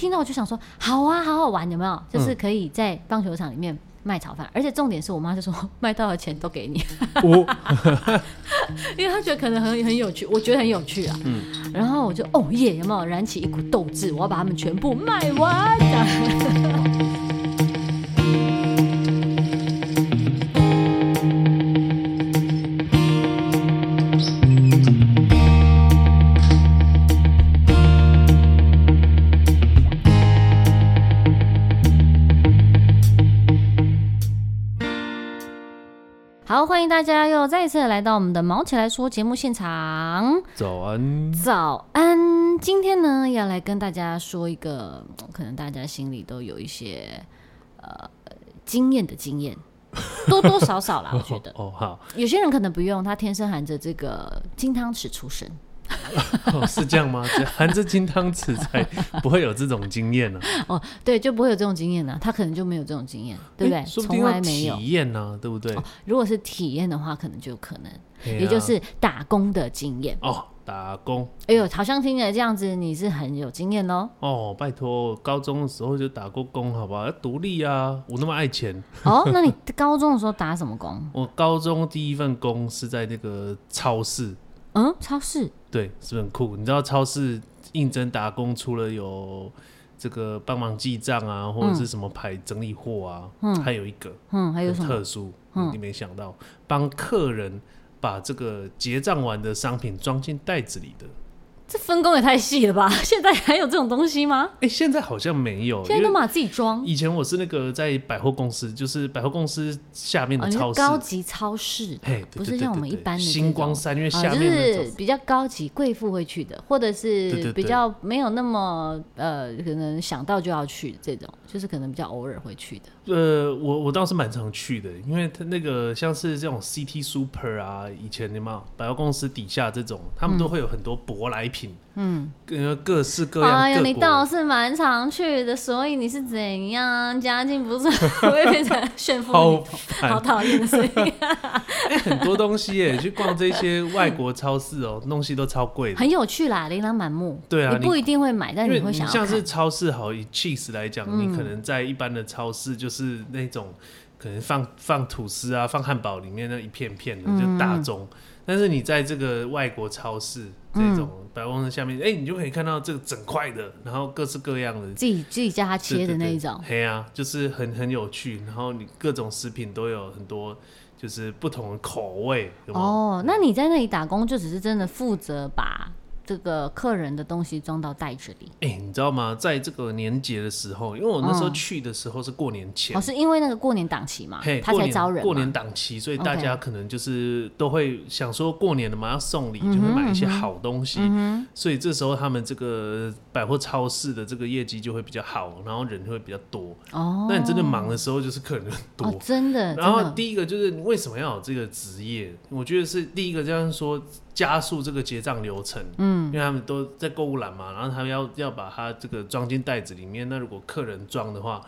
听到我就想说，好啊，好好玩，有没有？就是可以在棒球场里面卖炒饭，嗯、而且重点是我妈就说，卖到的钱都给你，哦、因为她觉得可能很很有趣，我觉得很有趣啊。嗯，然后我就哦耶，有没有燃起一股斗志？我要把它们全部卖完。大家又再一次来到我们的毛起来说节目现场。早安，早安。今天呢，要来跟大家说一个，可能大家心里都有一些呃经验的经验，多多少少啦，我觉得。哦，好。有些人可能不用，他天生含着这个金汤匙出生。哦，是这样吗？含着金汤匙才不会有这种经验呢？哦，对，就不会有这种经验呢。他可能就没有这种经验，对不对？从来没有体验呢，对不对？如果是体验的话，可能就可能，也就是打工的经验哦。打工，哎呦，好像听起来这样子，你是很有经验喽。哦，拜托，高中的时候就打过工，好不好？要独立啊，我那么爱钱。哦，那你高中的时候打什么工？我高中第一份工是在那个超市。嗯，超市。对，是不是很酷？你知道超市应征打工，除了有这个帮忙记账啊，或者是什么排整理货啊，嗯，还有一个，嗯，还有什么特殊？嗯，你没想到，帮客人把这个结账完的商品装进袋子里的。这分工也太细了吧！现在还有这种东西吗？哎、欸，现在好像没有，现在都嘛自己装。以前我是那个在百货公司，就是百货公司下面的超市，哦、高级超市，哎，不是像我们一般的星光三月下面，哦，就是比较高级贵妇会去的，或者是比较没有那么呃，可能想到就要去这种，就是可能比较偶尔会去的。呃，我我倒是蛮常去的，因为他那个像是这种 City Super 啊，以前的嘛百货公司底下这种，他们都会有很多舶来品，嗯，各各式各样。哎呀，你倒是蛮常去的，所以你是怎样家境不错，会变成炫富好，好讨厌的声音。哎，很多东西耶，去逛这些外国超市哦，东西都超贵的，很有趣啦，琳琅满目。对啊，你不一定会买，但你会想要。像是超市好，以 cheese 来讲，你可能在一般的超市就是。那种可能放放吐司啊，放汉堡里面那一片片的，就大众。嗯、但是你在这个外国超市这种百货公司下面，哎、你就可以看到这个整块的，然后各式各样的，自己自己叫他切的那一种。对啊，就是很很有趣。然后你各种食品都有很多，就是不同的口味。哦，那你在那里打工，就只是真的负责把。这个客人的东西装到袋子里。哎、欸，你知道吗？在这个年节的时候，因为我那时候去的时候是过年前，哦，是因为那个过年档期嘛，嘿他才招人。过年档期，所以大家可能就是都会想说过年了嘛，要送礼，就会买一些好东西。嗯、所以这时候他们这个百货超市的这个业绩就会比较好，然后人会比较多。哦，那你真的忙的时候，就是客人很多，哦，真的。然后第一个就是你为什么要有这个职业？我觉得是第一个这样说。加速这个结账流程，嗯，因为他们都在购物篮嘛，然后他们要要把它这个装进袋子里面。那如果客人装的话，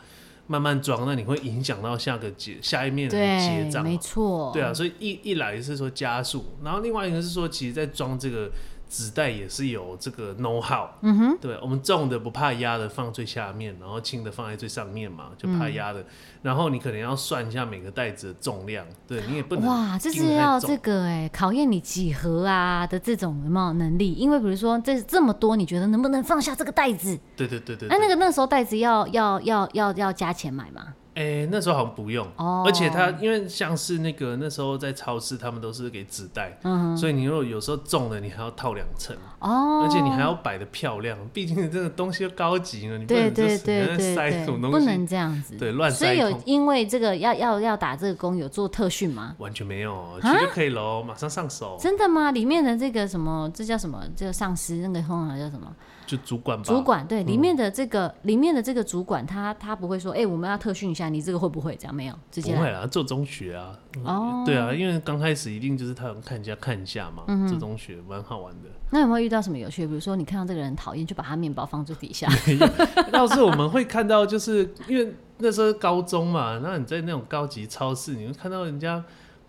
慢慢装，那你会影响到下个结下一面的结账，没错，对啊，所以一一来是说加速，然后另外一个是说，其实在装这个。纸袋也是有这个 know how，嗯哼，对，我们重的不怕压的放最下面，然后轻的放在最上面嘛，就怕压的。嗯、然后你可能要算一下每个袋子的重量，对你也不能哇，这是要这个哎、欸，考验你几何啊的这种有没有能力？因为比如说这这么多，你觉得能不能放下这个袋子？对对对对，哎、啊，那个那时候袋子要要要要要加钱买吗？哎、欸，那时候好像不用，oh. 而且他因为像是那个那时候在超市，他们都是给纸袋，uh huh. 所以你如果有时候重了，你还要套两层哦，oh. 而且你还要摆的漂亮，毕竟这个东西又高级呢，你不能就死在塞什么东西，不能这样子，对，乱塞。所以有因为这个要要要打这个工有做特训吗？完全没有，其实就可以喽，马上上手。真的吗？里面的这个什么，这叫什么？这个上司那个通常叫什么？就主管吧，主管对里面的这个、嗯、里面的这个主管，他他不会说，哎、欸，我们要特训一下，你这个会不会这样？没有，直接不会啊，做中学啊，哦，对啊，因为刚开始一定就是他想看一下看一下嘛，嗯、做中学蛮好玩的。那有没有遇到什么有趣的？比如说你看到这个人讨厌，就把他面包放最底下。倒是我们会看到，就是因为那时候高中嘛，那你在那种高级超市，你会看到人家。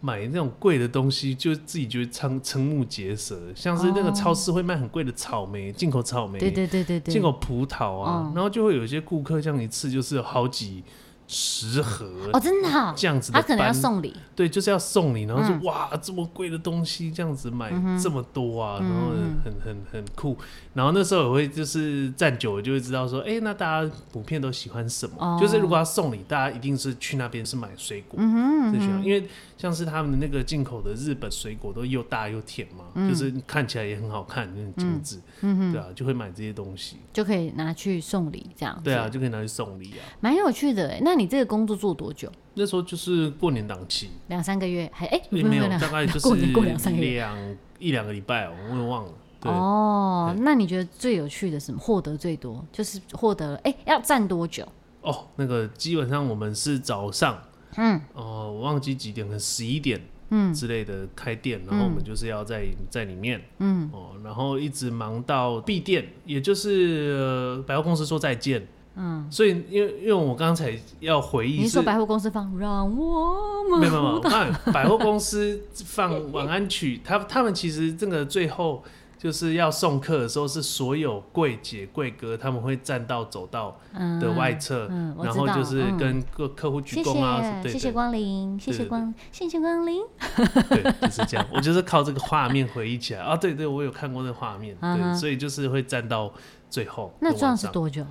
买那种贵的东西，就自己就会瞠瞠目结舌。像是那个超市会卖很贵的草莓，进口草莓，对对对对对，进口葡萄啊，然后就会有一些顾客这样一次就是有好几。十盒哦，真的好这样子，他可能要送礼，对，就是要送礼，然后就哇，这么贵的东西这样子买这么多啊，然后很很很酷，然后那时候也会就是站久了就会知道说，哎，那大家普遍都喜欢什么？就是如果要送礼，大家一定是去那边是买水果，嗯哼，因为像是他们的那个进口的日本水果都又大又甜嘛，就是看起来也很好看，很精致，对啊，就会买这些东西，就可以拿去送礼这样，对啊，就可以拿去送礼啊，蛮有趣的哎，那你。你这个工作做多久？那时候就是过年档期，两三个月，还哎、欸、没有，大概就是过年过两三个月，两一两个礼拜哦，我也忘了。哦，那你觉得最有趣的是什么？获得最多？就是获得了哎、欸，要站多久？哦，那个基本上我们是早上，嗯，哦、呃，我忘记几点，可能十一点，嗯。之类的开店，嗯、然后我们就是要在在里面，嗯，哦，然后一直忙到闭店，也就是、呃、百货公司说再见。嗯，所以因为因为我刚才要回忆，你说百货公司放让我们没有没有，看百货公司放晚安曲，他他们其实这个最后就是要送客的时候，是所有柜姐柜哥他们会站到走道的外侧，然后就是跟各客户鞠躬啊，谢谢光临，谢谢光，谢谢光临，对，就是这样，我就是靠这个画面回忆起来。啊，对对，我有看过那个画面，对，所以就是会站到最后。那这样是多久？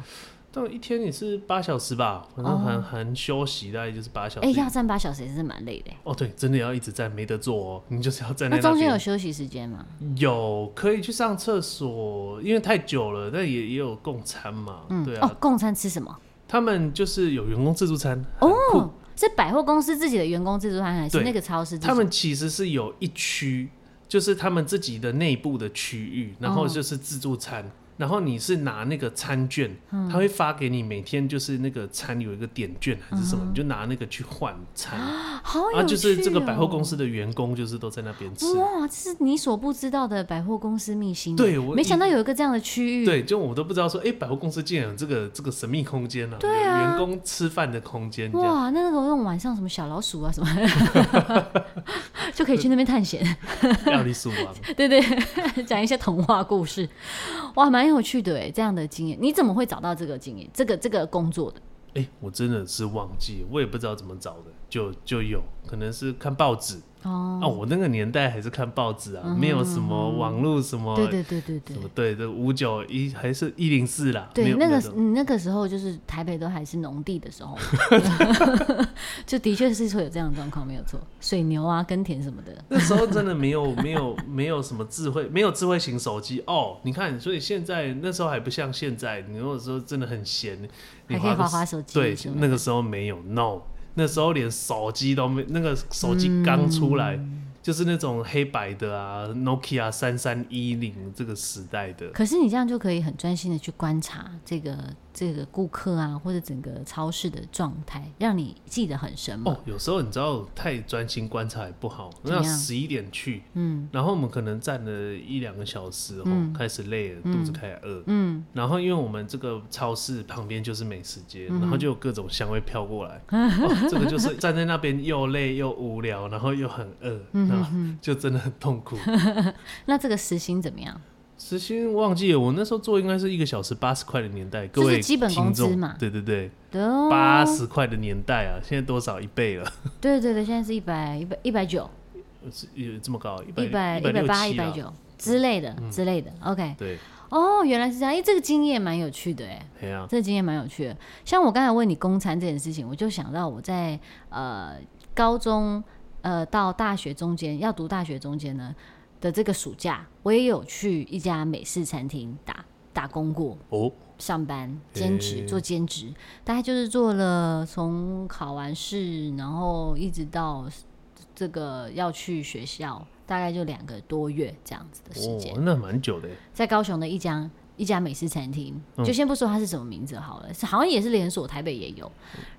到一天也是八小时吧，反正含含休息大概就是八小时。哎，要站八小时也是蛮累的。哦，对，真的要一直站，没得坐哦，你就是要站在那。那中间有休息时间吗？有，可以去上厕所，因为太久了，但也也有共餐嘛。嗯，对啊。哦，共餐吃什么？他们就是有员工自助餐。哦，是百货公司自己的员工自助餐，还是那个超市？他们其实是有一区，就是他们自己的内部的区域，然后就是自助餐。然后你是拿那个餐券，嗯、他会发给你，每天就是那个餐有一个点券还是什么，嗯、你就拿那个去换餐。好有趣哦、啊，就是这个百货公司的员工就是都在那边吃。哇，这是你所不知道的百货公司秘辛。对，我没想到有一个这样的区域。对，就我都不知道说，哎，百货公司竟然有这个这个神秘空间呢、啊？对啊，员工吃饭的空间。哇，那那个用晚上什么小老鼠啊什么，就可以去那边探险。料理鼠王。对对，讲一些童话故事。哇，蛮有趣的哎，这样的经验，你怎么会找到这个经验，这个这个工作的？哎，我真的是忘记，我也不知道怎么找的，就就有可能是看报纸。哦，我那个年代还是看报纸啊，没有什么网络什么，对对对对对，五九一还是一零四啦。对，那个你那个时候就是台北都还是农地的时候，就的确是会有这样的状况，没有错。水牛啊，耕田什么的，那时候真的没有没有没有什么智慧，没有智慧型手机哦。你看，所以现在那时候还不像现在，你如果说真的很闲，还可以滑滑手机。对，那个时候没有，no。那时候连手机都没，那个手机刚出来，嗯、就是那种黑白的啊，Nokia 三三一零这个时代的。可是你这样就可以很专心的去观察这个。这个顾客啊，或者整个超市的状态，让你记得很深吗？哦，有时候你知道太专心观察也不好。那十一点去，嗯，然后我们可能站了一两个小时后，开始累了，肚子开始饿，嗯，然后因为我们这个超市旁边就是美食街，然后就有各种香味飘过来，这个就是站在那边又累又无聊，然后又很饿，然后就真的很痛苦。那这个时薪怎么样？时薪忘记了，我那时候做应该是一个小时八十块的年代，各位基本工资嘛，对对对，八十块的年代啊，现在多少？一倍了？对对对，现在是一百一百一百九，有这么高？一百一百八一百九之类的之类的。OK，对，哦，原来是这样，哎，这个经验蛮有趣的，哎，对啊，这个经验蛮有趣的。像我刚才问你公餐这件事情，我就想到我在呃高中呃到大学中间要读大学中间呢。的这个暑假，我也有去一家美式餐厅打打工过哦，上班兼职做兼职，大概就是做了从考完试，然后一直到这个要去学校，大概就两个多月这样子的时间，哦，那蛮久的。在高雄的一家一家美式餐厅，就先不说它是什么名字好了，好像也是连锁，台北也有。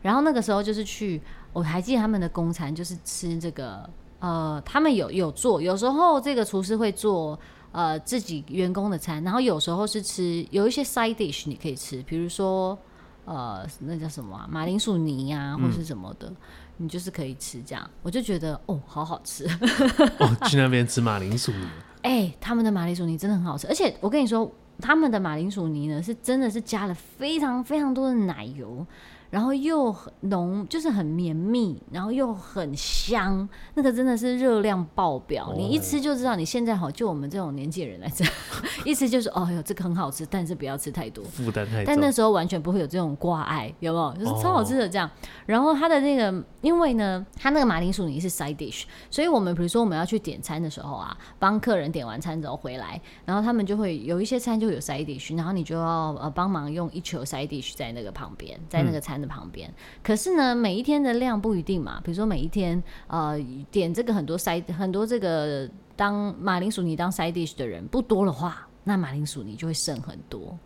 然后那个时候就是去，我还记得他们的供餐就是吃这个。呃，他们有有做，有时候这个厨师会做呃自己员工的餐，然后有时候是吃有一些 side dish 你可以吃，比如说呃，那叫什么啊？马铃薯泥啊，或是什么的，嗯、你就是可以吃这样。我就觉得哦，好好吃。哦，去那边吃马铃薯泥。哎、欸，他们的马铃薯泥真的很好吃，而且我跟你说，他们的马铃薯泥呢，是真的是加了非常非常多的奶油。然后又很浓，就是很绵密，然后又很香，那个真的是热量爆表。哦、你一吃就知道，你现在好，就我们这种年纪的人来吃，一吃就是哦哟，这个很好吃，但是不要吃太多，负担太重。但那时候完全不会有这种挂碍，有没有？就是超好吃的这样。哦、然后它的那个，因为呢，它那个马铃薯泥是 side dish，所以我们比如说我们要去点餐的时候啊，帮客人点完餐之后回来，然后他们就会有一些餐就有 side dish，然后你就要呃帮忙用一球 side dish 在那个旁边，在那个餐。旁边，可是呢，每一天的量不一定嘛。比如说每一天，呃，点这个很多 side 很多这个当马铃薯泥当 side dish 的人不多的话，那马铃薯泥就会剩很多。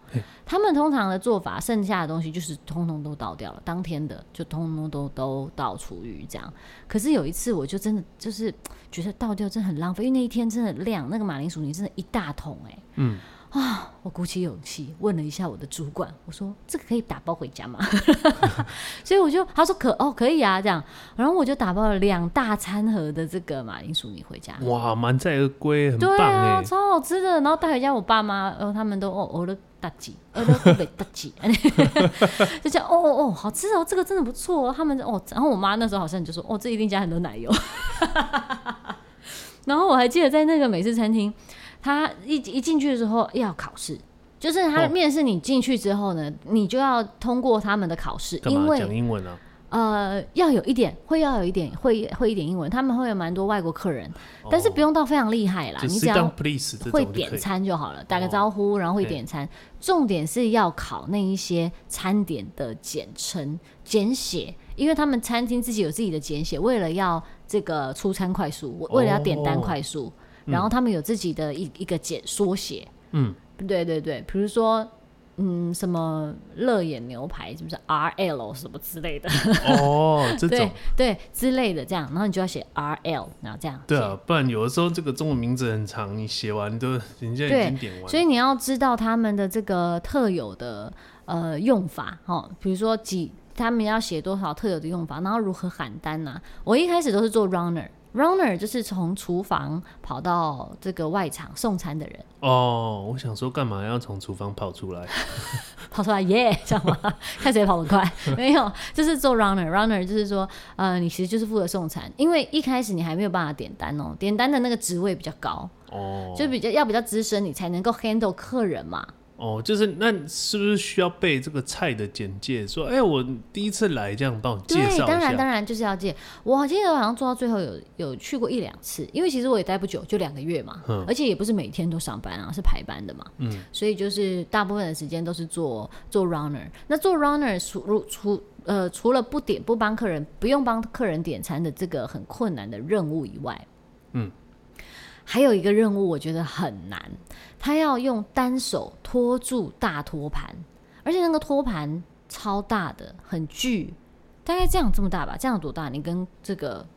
他们通常的做法，剩下的东西就是通通都倒掉了，当天的就通通都都倒厨余这样。可是有一次，我就真的就是觉得倒掉真的很浪费，因为那一天真的量那个马铃薯泥真的一大桶哎、欸。嗯。啊！我鼓起勇气问了一下我的主管，我说：“这个可以打包回家吗？” 所以我就他说可哦可以啊这样，然后我就打包了两大餐盒的这个马铃薯泥回家。哇，满载而归，很棒对啊，超好吃的。然后带回家，我爸妈呃他们都哦哦了大吉，哦了特别大吉，就讲哦哦哦好吃哦，这个真的不错哦。他们哦，然后我妈那时候好像就说哦，这一定加很多奶油。然后我还记得在那个美式餐厅。他一一进去的时候要考试，就是他面试你进去之后呢，哦、你就要通过他们的考试，因为讲英文呢、啊，呃，要有一点会要有一点会会一点英文，他们会有蛮多外国客人，哦、但是不用到非常厉害啦，你只要会点餐就好了，打个招呼，然后会点餐。哦、重点是要考那一些餐点的简称简写，因为他们餐厅自己有自己的简写，为了要这个出餐快速，为了要点单快速。哦然后他们有自己的一一个简缩写，嗯，对对对，比如说，嗯，什么乐眼牛排是不是 R L 什么之类的？哦，这 种对对之类的这样，然后你就要写 R L，然后这样。对啊，不然有的时候这个中文名字很长，你写完都人家已经点完。所以你要知道他们的这个特有的呃用法，哈，比如说几，他们要写多少特有的用法，然后如何喊单呐、啊？我一开始都是做 runner。Runner 就是从厨房跑到这个外场送餐的人。哦，我想说，干嘛要从厨房跑出来？跑出来耶，yeah, 知道吗？看谁跑得快。没有，就是做 Runner。Runner 就是说，呃，你其实就是负责送餐，因为一开始你还没有办法点单哦，点单的那个职位比较高哦，就比较要比较资深，你才能够 handle 客人嘛。哦，就是那是不是需要背这个菜的简介？说，哎、欸，我第一次来，这样帮我介绍一下。对，当然当然就是要介。我记得我好像做到最后有有去过一两次，因为其实我也待不久，就两个月嘛，嗯、而且也不是每天都上班啊，是排班的嘛。嗯，所以就是大部分的时间都是做做 runner。那做 runner 除除呃除了不点不帮客人不用帮客人点餐的这个很困难的任务以外，嗯。还有一个任务，我觉得很难。他要用单手托住大托盘，而且那个托盘超大的，很巨，大概这样这么大吧？这样有多大？你跟这个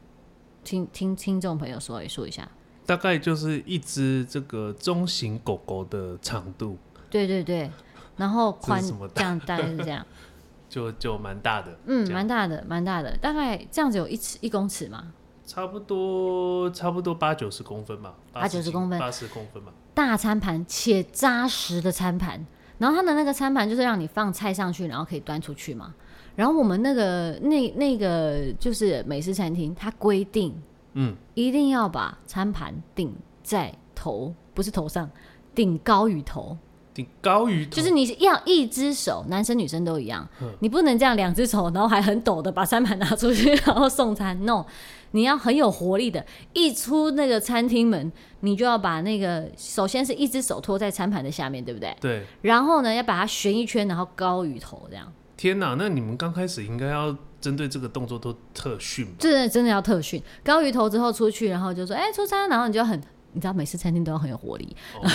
听听听众朋友说一说一下。大概就是一只这个中型狗狗的长度。对对对，然后宽这样大概是这样，就就蛮大的。嗯，蛮大的，蛮大的，大概这样子有一尺一公尺吗？差不多，差不多八九十公分吧，八九十公分，八十公分吧。大餐盘且扎实的餐盘，然后它的那个餐盘就是让你放菜上去，然后可以端出去嘛。然后我们那个那那个就是美式餐厅，它规定，嗯，一定要把餐盘顶在头，不是头上，顶高于头，顶高于头，就是你要一只手，男生女生都一样，嗯，你不能这样两只手，然后还很抖的把餐盘拿出去，然后送餐，no。你要很有活力的，一出那个餐厅门，你就要把那个首先是一只手托在餐盘的下面，对不对？对。然后呢，要把它旋一圈，然后高于头这样。天哪，那你们刚开始应该要针对这个动作都特训吧？真的真的要特训，高于头之后出去，然后就说：“哎、欸，出餐。”然后你就很。你知道美式餐厅都要很有活力。哦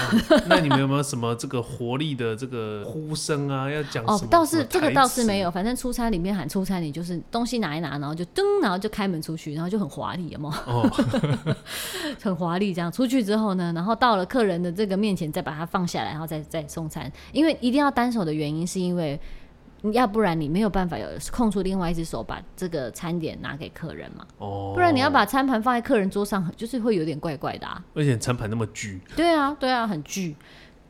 那，你们有没有什么这个活力的这个呼声啊？要讲什么？哦，倒是这个倒是没有，反正出差里面喊出差，你就是东西拿一拿，然后就噔，然后就开门出去，然后就很华丽，有没有？哦，很华丽这样出去之后呢，然后到了客人的这个面前，再把它放下来，然后再再送餐。因为一定要单手的原因，是因为要不然你没有办法有空出另外一只手把这个餐点拿给客人嘛。哦，不然你要把餐盘放在客人桌上，就是会有点怪怪的啊。而且餐盘那么巨。对啊，对啊，很巨。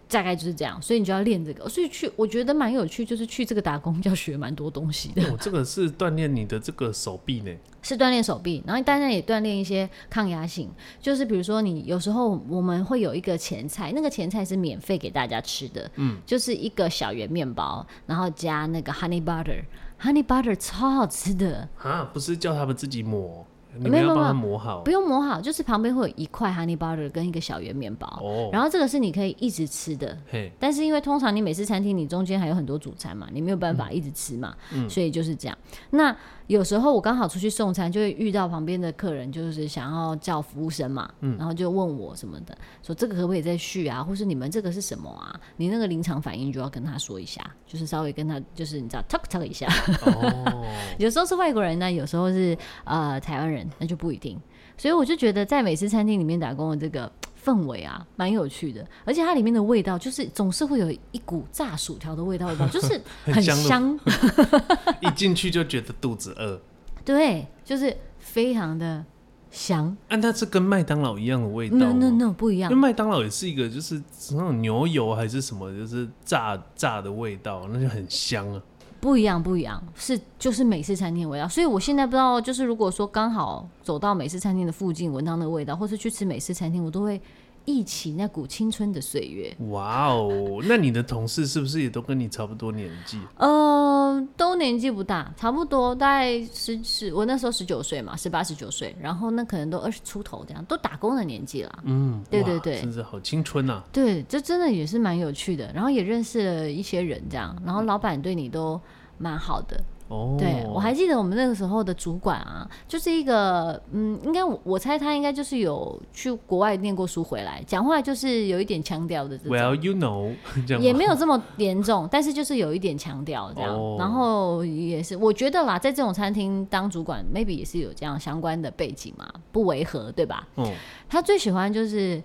大概就是这样，所以你就要练这个。所以去，我觉得蛮有趣，就是去这个打工要学蛮多东西的。哦，这个是锻炼你的这个手臂呢？是锻炼手臂，然后当然也锻炼一些抗压性。就是比如说，你有时候我们会有一个前菜，那个前菜是免费给大家吃的，嗯，就是一个小圆面包，然后加那个 honey butter，honey butter 超好吃的啊！不是叫他们自己抹。你没有帮他磨好，不用磨好，就是旁边会有一块 honey butter 跟一个小圆面包，哦，然后这个是你可以一直吃的，嘿，但是因为通常你美式餐厅你中间还有很多主餐嘛，你没有办法一直吃嘛，嗯，所以就是这样。那有时候我刚好出去送餐，就会遇到旁边的客人，就是想要叫服务生嘛，嗯，然后就问我什么的，说这个可不可以再续啊，或是你们这个是什么啊？你那个临场反应就要跟他说一下，就是稍微跟他就是你知道 talk talk 一下。哦，有时候是外国人呢，有时候是呃台湾人，那就不一定。所以我就觉得在美式餐厅里面打工的这个氛围啊，蛮有趣的，而且它里面的味道就是总是会有一股炸薯条的味道，味道 就是很香，一进去就觉得肚子饿。对，就是非常的香。但它是跟麦当劳一样的味道？No No No，不一样。因为麦当劳也是一个，就是那种牛油还是什么，就是炸炸的味道，那就很香啊。不一样，不一样，是就是美式餐厅的味道。所以我现在不知道，就是如果说刚好走到美式餐厅的附近，闻到那个味道，或是去吃美式餐厅，我都会忆起那股青春的岁月。哇哦，那你的同事是不是也都跟你差不多年纪？呃，都年纪不大，差不多大概十十，我那时候十九岁嘛，十八十九岁，然后那可能都二十出头这样，都打工的年纪啦。嗯，对对对，甚至好青春啊。对，这真的也是蛮有趣的，然后也认识了一些人这样，然后老板对你都。蛮好的哦，对，我还记得我们那个时候的主管啊，就是一个嗯，应该我我猜他应该就是有去国外念过书回来，讲话就是有一点腔调的。Well, you know，也没有这么严重，但是就是有一点腔调这样。哦、然后也是，我觉得啦，在这种餐厅当主管，maybe 也是有这样相关的背景嘛，不违和，对吧？嗯。他最喜欢就是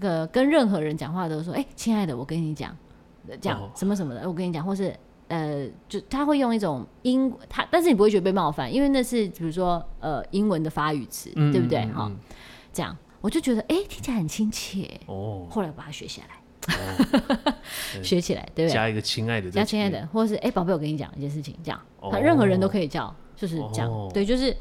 呃跟任何人讲话都说：“哎、欸，亲爱的，我跟你讲，讲什么什么的，我跟你讲，或是。”呃，就他会用一种英，他但是你不会觉得被冒犯，因为那是比如说呃英文的发语词，嗯、对不对？哈、嗯，这样我就觉得哎、欸，听起来很亲切。哦。后来我把它学下来，哦、学起来，对不对？加一个亲爱的，加亲爱的，或者是哎，宝贝，我跟你讲一件事情，这样，他、哦、任何人都可以叫，就是这样，哦、对，就是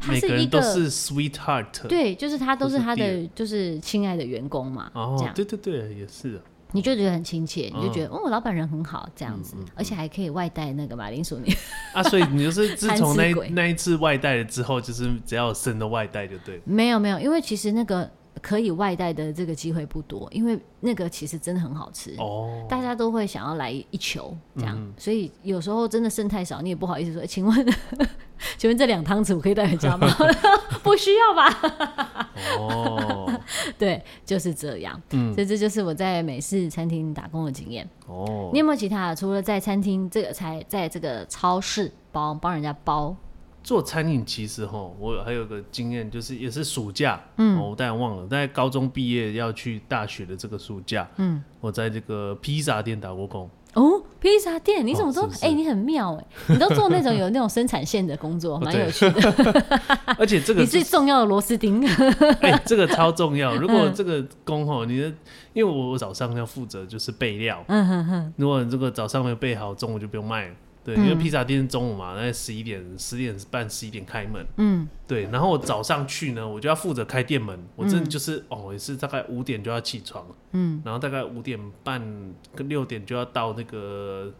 他是一个都是 sweetheart，对，就是他都是他的就是亲爱的员工嘛，哦，这样，对对对，也是。你就觉得很亲切，你就觉得哦，老板人很好这样子，而且还可以外带那个马铃薯泥啊，所以你就是 自从那那一次外带了之后，就是只要有生的外带就对。没有没有，因为其实那个可以外带的这个机会不多，因为那个其实真的很好吃哦，大家都会想要来一球这样，所以有时候真的剩太少，你也不好意思说，请问 请问这两汤匙我可以带回家吗？不需要吧？哦。对，就是这样。嗯，所以这就是我在美式餐厅打工的经验。哦，你有没有其他的？除了在餐厅这个，才在这个超市帮帮人家包做餐饮，其实哈，我还有个经验，就是也是暑假。嗯，我当然忘了，在高中毕业要去大学的这个暑假。嗯，我在这个披萨店打过工。哦，披萨店，你怎么都哎、你很妙哎，你都做那种 有那种生产线的工作，蛮有趣的。而且这个 你最重要的螺丝钉，哎、欸，这个超重要。如果这个工吼，你的，因为我早上要负责就是备料，嗯哼哼，如果这个早上没有备好，中午就不用卖了。对，因为披萨店是中午嘛，那十一点、十点半、十一点开门。嗯，对。然后我早上去呢，我就要负责开店门。我真的就是、嗯、哦，也是大概五点就要起床。嗯，然后大概五点半跟六点就要到那个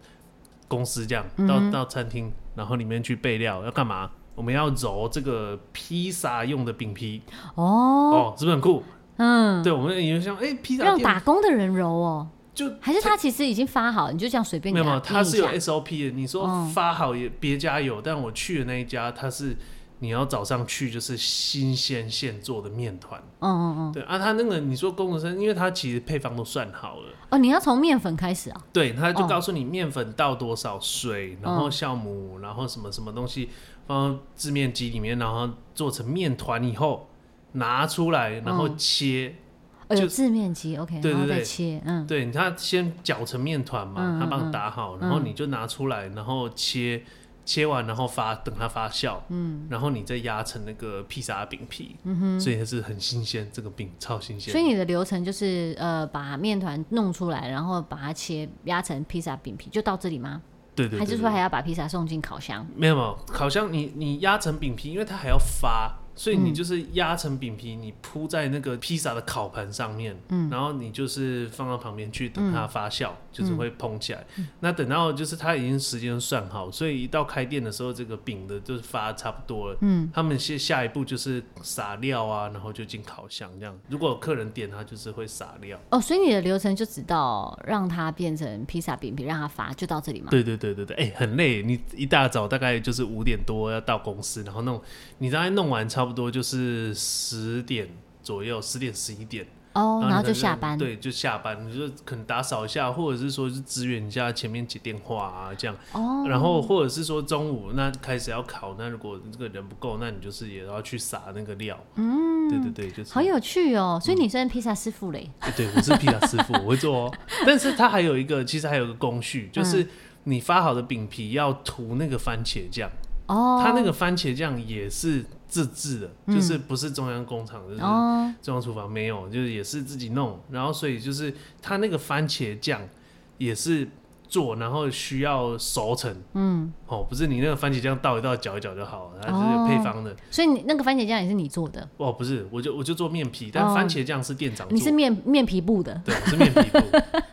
公司，这样、嗯、到到餐厅，然后里面去备料，要干嘛？我们要揉这个披萨用的饼皮。哦哦，是不是很酷？嗯，对，我们也像哎，披萨让打工的人揉哦。就还是他其实已经发好，你就这样随便。没有，他是有 SOP 的。你说发好也别家有，但我去的那一家，他是你要早上去就是新鲜现做的面团。嗯嗯嗯。对啊，他那个你说工读生，因为他其实配方都算好了。哦，你要从面粉开始啊？对，他就告诉你面粉倒多少水，然后酵母，然后什么什么东西放到制面机里面，然后做成面团以后拿出来，然后切。就字面机，OK，对对对，切，嗯，对，他先搅成面团嘛，他帮你打好，然后你就拿出来，然后切。切完然后发，等它发酵，嗯，然后你再压成那个披萨饼皮，嗯哼，所以还是很新鲜，这个饼超新鲜。所以你的流程就是呃，把面团弄出来，然后把它切压成披萨饼皮，就到这里吗？对对，对对。还是说还要把披萨送进烤箱？没有没有，烤箱你你压成饼皮，因为它还要发。所以你就是压成饼皮，你铺在那个披萨的烤盘上面，嗯，然后你就是放到旁边去等它发酵，嗯、就是会膨起来。嗯、那等到就是它已经时间算好，所以一到开店的时候，这个饼的就是发差不多了。嗯，他们下下一步就是撒料啊，然后就进烤箱这样。如果有客人点，他就是会撒料。哦，所以你的流程就只到让它变成披萨饼皮，让它发，就到这里吗？对对对对对，哎、欸，很累。你一大早大概就是五点多要到公司，然后弄，你大概弄完差不多就是十点左右，十点十一点哦，然后就下班。对，就下班，你就可能打扫一下，或者是说是支援一下前面接电话啊这样。哦。然后或者是说中午那开始要烤，那如果这个人不够，那你就是也要去撒那个料。嗯。对对对，就是。好有趣哦，所以你算披萨师傅嘞？对，我是披萨师傅，我会做哦。但是它还有一个，其实还有一个工序，就是你发好的饼皮要涂那个番茄酱。哦。它那个番茄酱也是。自制的，就是不是中央工厂，嗯、就是中央厨房没有，就是也是自己弄。然后所以就是它那个番茄酱也是做，然后需要熟成。嗯，哦，不是你那个番茄酱倒一倒搅一搅就好了，它是有配方的。所以你那个番茄酱也是你做的？哦，不是，我就我就做面皮，但番茄酱是店长做。你是面面皮部的？对，我是面皮部。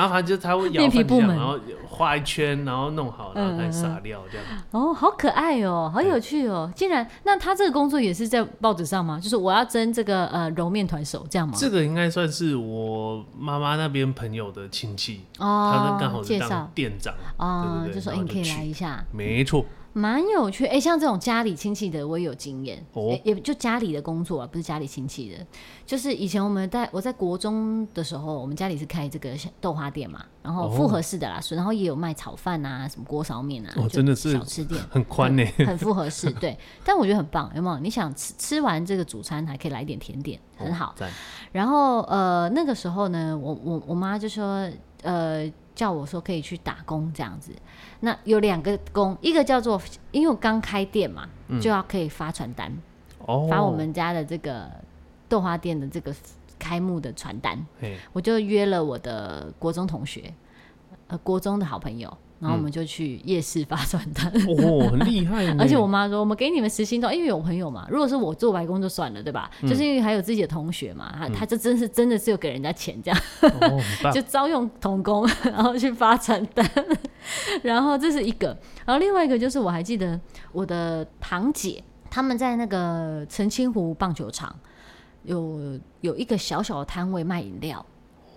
然后他就他会咬番茄酱，然后画一圈，然后弄好，然后再撒料这样。哦，好可爱哦，好有趣哦！竟然，那他这个工作也是在报纸上吗？就是我要争这个呃揉面团手这样吗？这个应该算是我妈妈那边朋友的亲戚哦，他刚好是当店长哦，就说你可以来一下，没错。蛮有趣，哎、欸，像这种家里亲戚的，我也有经验，哦、欸，也就家里的工作啊，不是家里亲戚的，就是以前我们在我在国中的时候，我们家里是开这个豆花店嘛，然后复合式的啦，哦、然后也有卖炒饭啊，什么锅烧面啊，哦，真的是小吃店，很宽呢，很复合式，对，但我觉得很棒，有没有？你想吃吃完这个主餐，还可以来点甜点，很好。哦、然后呃，那个时候呢，我我我妈就说，呃。叫我说可以去打工这样子，那有两个工，一个叫做，因为我刚开店嘛，嗯、就要可以发传单，哦、发我们家的这个豆花店的这个开幕的传单，我就约了我的国中同学，呃，国中的好朋友。然后我们就去夜市发传单，哦，很厉害。而且我妈说，我们给你们时薪都，因为有朋友嘛。如果是我做白工就算了，对吧？就是因为还有自己的同学嘛，他他这真是真的是有给人家钱这样，就招用童工，然后去发传单。然后这是一个，然后另外一个就是我还记得我的堂姐他们在那个澄清湖棒球场有有一个小小的摊位卖饮料。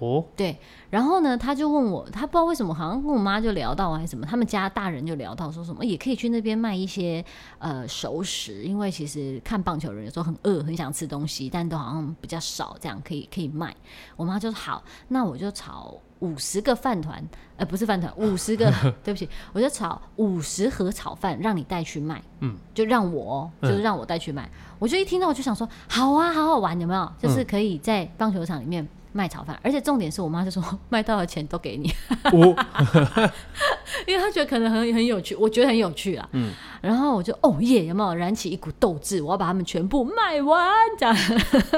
哦，对，然后呢，他就问我，他不知道为什么，好像跟我妈就聊到还是什么，他们家大人就聊到说什么也可以去那边卖一些呃熟食，因为其实看棒球人有时候很饿，很想吃东西，但都好像比较少，这样可以可以卖。我妈就说好，那我就炒五十个饭团，呃，不是饭团，五十个，对不起，我就炒五十盒炒饭，让你带去卖，嗯，就让我，就是让我带去卖。嗯、我就一听到我就想说，好啊，好好玩，有没有？就是可以在棒球场里面。卖炒饭，而且重点是我妈就说卖到的钱都给你，哦、因为她觉得可能很很有趣，我觉得很有趣啊。嗯，然后我就哦耶，有没有燃起一股斗志？我要把它们全部卖完，这样。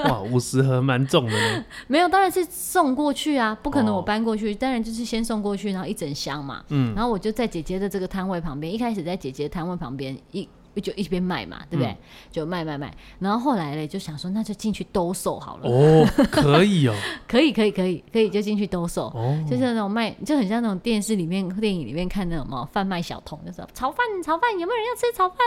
哇，五十盒蛮重的呢。没有，当然是送过去啊，不可能我搬过去，哦、当然就是先送过去，然后一整箱嘛。嗯，然后我就在姐姐的这个摊位旁边，一开始在姐姐摊位旁边一。就一边卖嘛，对不对？嗯、就卖卖卖，然后后来嘞，就想说那就进去兜售好了。哦，可以哦，可以可以可以可以，就进去兜售。哦，就是那种卖，就很像那种电视里面、电影里面看那种嘛，贩卖小童的时候，炒饭炒饭，有没有人要吃炒饭？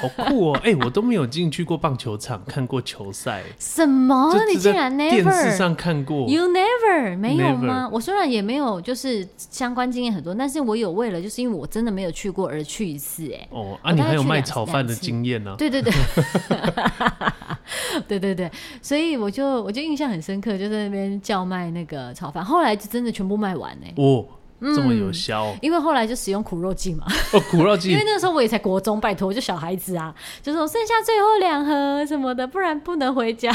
好酷哦！哎、欸，我都没有进去过棒球场看过球赛。什么？你竟然 never 电视上看过？You never 没有吗我虽然也没有就是相关经验很多，但是我有为了就是因为我真的没有去过而去一次哎。哦，啊，你还有卖炒饭的经验呢？对对对，对对 对，所以我就我就印象很深刻，就在那边叫卖那个炒饭，后来就真的全部卖完呢。哦，这么有效？嗯、因为后来就使用苦肉计嘛。哦，苦肉计。因为那个时候我也才国中，拜托，我就小孩子啊，就说剩下最后两盒什么的，不然不能回家。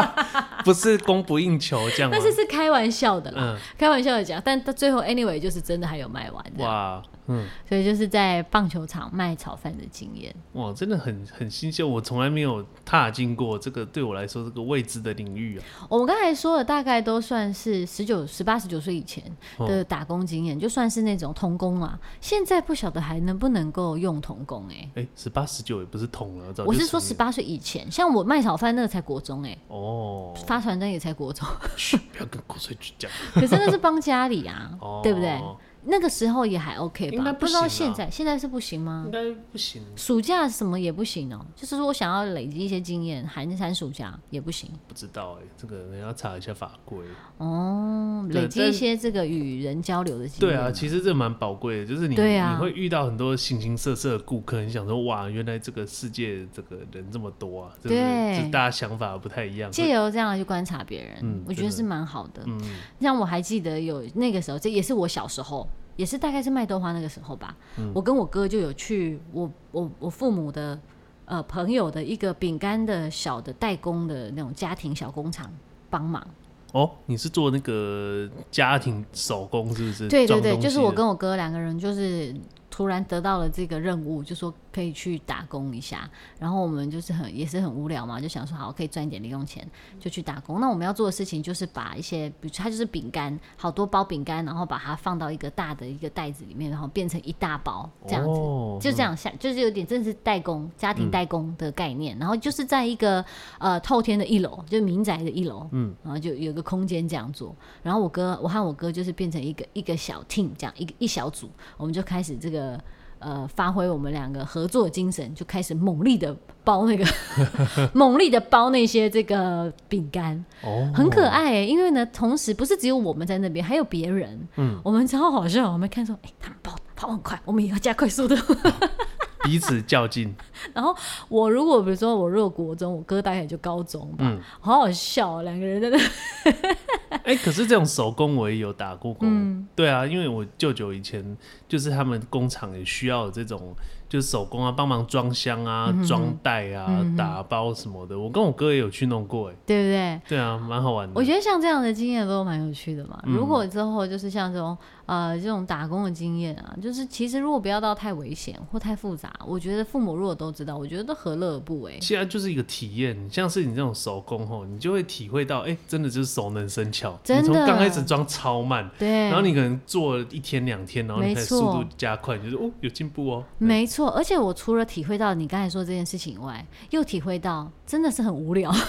不是供不应求这样？但是是开玩笑的啦，嗯、开玩笑的讲，但到最后 anyway 就是真的还有卖完。哇。嗯，所以就是在棒球场卖炒饭的经验，哇，真的很很新鲜，我从来没有踏进过这个对我来说这个未知的领域啊。我们刚才说的大概都算是十九、十八、十九岁以前的打工经验，哦、就算是那种童工啊。现在不晓得还能不能够用童工哎、欸？哎、欸，十八、十九也不是童了，我是说十八岁以前，像我卖炒饭那个才国中哎、欸。哦，发传单也才国中。嘘，不要跟国税局讲。可是那是帮家里啊，哦、对不对？那个时候也还 OK 吧？应该不知道现在现在是不行吗？应该不行。暑假什么也不行哦、喔，就是说我想要累积一些经验，寒寒暑假也不行。不知道哎、欸，这个人要查一下法规哦。累积一些这个与人交流的经验。对啊，其实这蛮宝贵的，就是你对啊，你会遇到很多形形色色的顾客，你想说哇，原来这个世界这个人这么多啊，对，就是大家想法不太一样。借由这样去观察别人，嗯，我觉得是蛮好的。嗯，像我还记得有那个时候，这也是我小时候。也是大概是卖豆花那个时候吧，嗯、我跟我哥就有去我我我父母的呃朋友的一个饼干的小的代工的那种家庭小工厂帮忙。哦，你是做那个家庭手工是不是？对对对，就是我跟我哥两个人就是。突然得到了这个任务，就说可以去打工一下，然后我们就是很也是很无聊嘛，就想说好可以赚一点零用钱，就去打工。那我们要做的事情就是把一些，比如它就是饼干，好多包饼干，然后把它放到一个大的一个袋子里面，然后变成一大包这样子，哦、就这样下，就是有点真的是代工，家庭代工的概念。嗯、然后就是在一个呃透天的一楼，就民宅的一楼，嗯，然后就有个空间这样做。然后我哥，我和我哥就是变成一个一个小 team 这样一个一小组，我们就开始这个。呃，发挥我们两个合作精神，就开始猛力的包那个，猛力的包那些这个饼干，哦，很可爱欸。因为呢，同时不是只有我们在那边，还有别人。嗯，我们超好笑，我们看说，哎，他们包跑很快，我们也要加快速度。彼此较劲，然后我如果比如说我如果国中，我哥大概就高中吧，嗯，好好笑，两个人在那。哎，可是这种手工我也有打过工，嗯，对啊，因为我舅舅以前就是他们工厂也需要这种。就是手工啊，帮忙装箱啊、装袋啊、打包什么的。我跟我哥也有去弄过，哎，对不对？对啊，蛮好玩的。我觉得像这样的经验都蛮有趣的嘛。嗯、如果之后就是像这种呃这种打工的经验啊，就是其实如果不要到太危险或太复杂，我觉得父母如果都知道，我觉得都何乐而不为。现在就是一个体验，像是你这种手工吼，你就会体会到，哎、欸，真的就是熟能生巧。真的。刚开始装超慢，对，然后你可能做一天两天，然后你才速度加快，你就是哦，有进步哦。没错。而且我除了体会到你刚才说这件事情以外，又体会到真的是很无聊，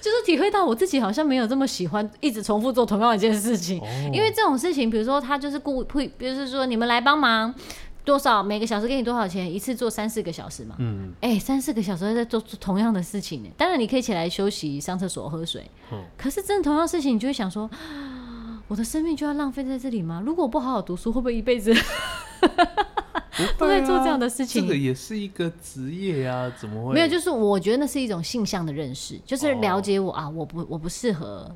就是体会到我自己好像没有这么喜欢一直重复做同样一件事情。哦、因为这种事情，比如说他就是故会，比如说你们来帮忙多少，每个小时给你多少钱，一次做三四个小时嘛。嗯，哎、欸，三四个小时在做同样的事情呢。当然你可以起来休息、上厕所、喝水。嗯、可是真的同样的事情，你就会想说，我的生命就要浪费在这里吗？如果我不好好读书，会不会一辈子？不会、啊、做这样的事情，这个也是一个职业呀、啊，怎么会？没有，就是我觉得那是一种性向的认识，就是了解我、哦、啊，我不我不适合，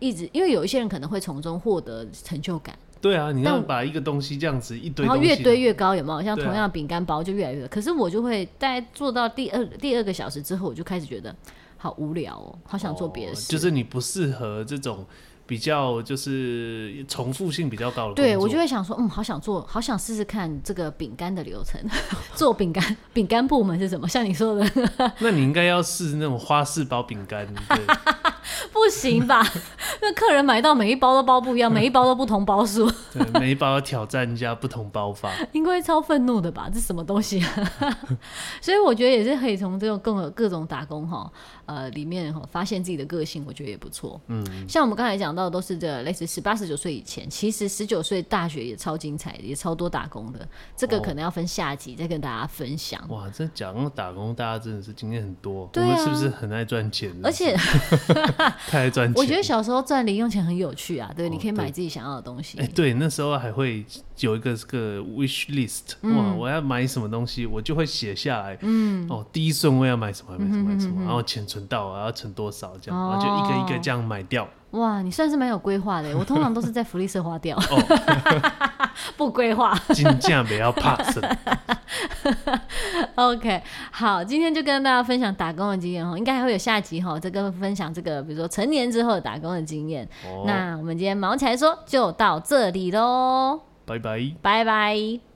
一直，因为有一些人可能会从中获得成就感。对啊，你要把一个东西这样子一堆，然后越堆越高，有没有？像同样饼干包就越来越，啊、可是我就会大概做到第二第二个小时之后，我就开始觉得好无聊哦，好想做别的事、哦。就是你不适合这种。比较就是重复性比较高的，对，我就会想说，嗯，好想做，好想试试看这个饼干的流程，做饼干，饼干部门是什么？像你说的，那你应该要试那种花式包饼干，不行吧？那客人买到每一包都包不一样，每一包都不同包数，对，每一包要挑战一下不同包法，应该超愤怒的吧？这什么东西啊？所以我觉得也是可以从这种各各种打工哈，呃，里面哈发现自己的个性，我觉得也不错。嗯，像我们刚才讲。到都是这类似十八十九岁以前，其实十九岁大学也超精彩的，也超多打工的。这个可能要分下集再跟大家分享。哦、哇，这讲到打工，大家真的是经验很多。对啊，我们是不是很爱赚钱？而且 太爱赚钱。我觉得小时候赚零用钱很有趣啊，对，哦、你可以买自己想要的东西。哎，对，那时候还会有一个这个 wish list，嗯、哇，我要买什么东西，我就会写下来。嗯，哦，第一顺位要买什么，买什么，买什么，然后钱存到啊，要存多少这样，然后就一个一个这样买掉。哇，你算是蛮有规划的。我通常都是在福利社花掉，不规划。金价不要怕生。OK，好，今天就跟大家分享打工的经验哦，应该还会有下集哈，再跟分享这个，比如说成年之后打工的经验。哦、那我们今天毛起来说就到这里喽，拜拜，拜拜。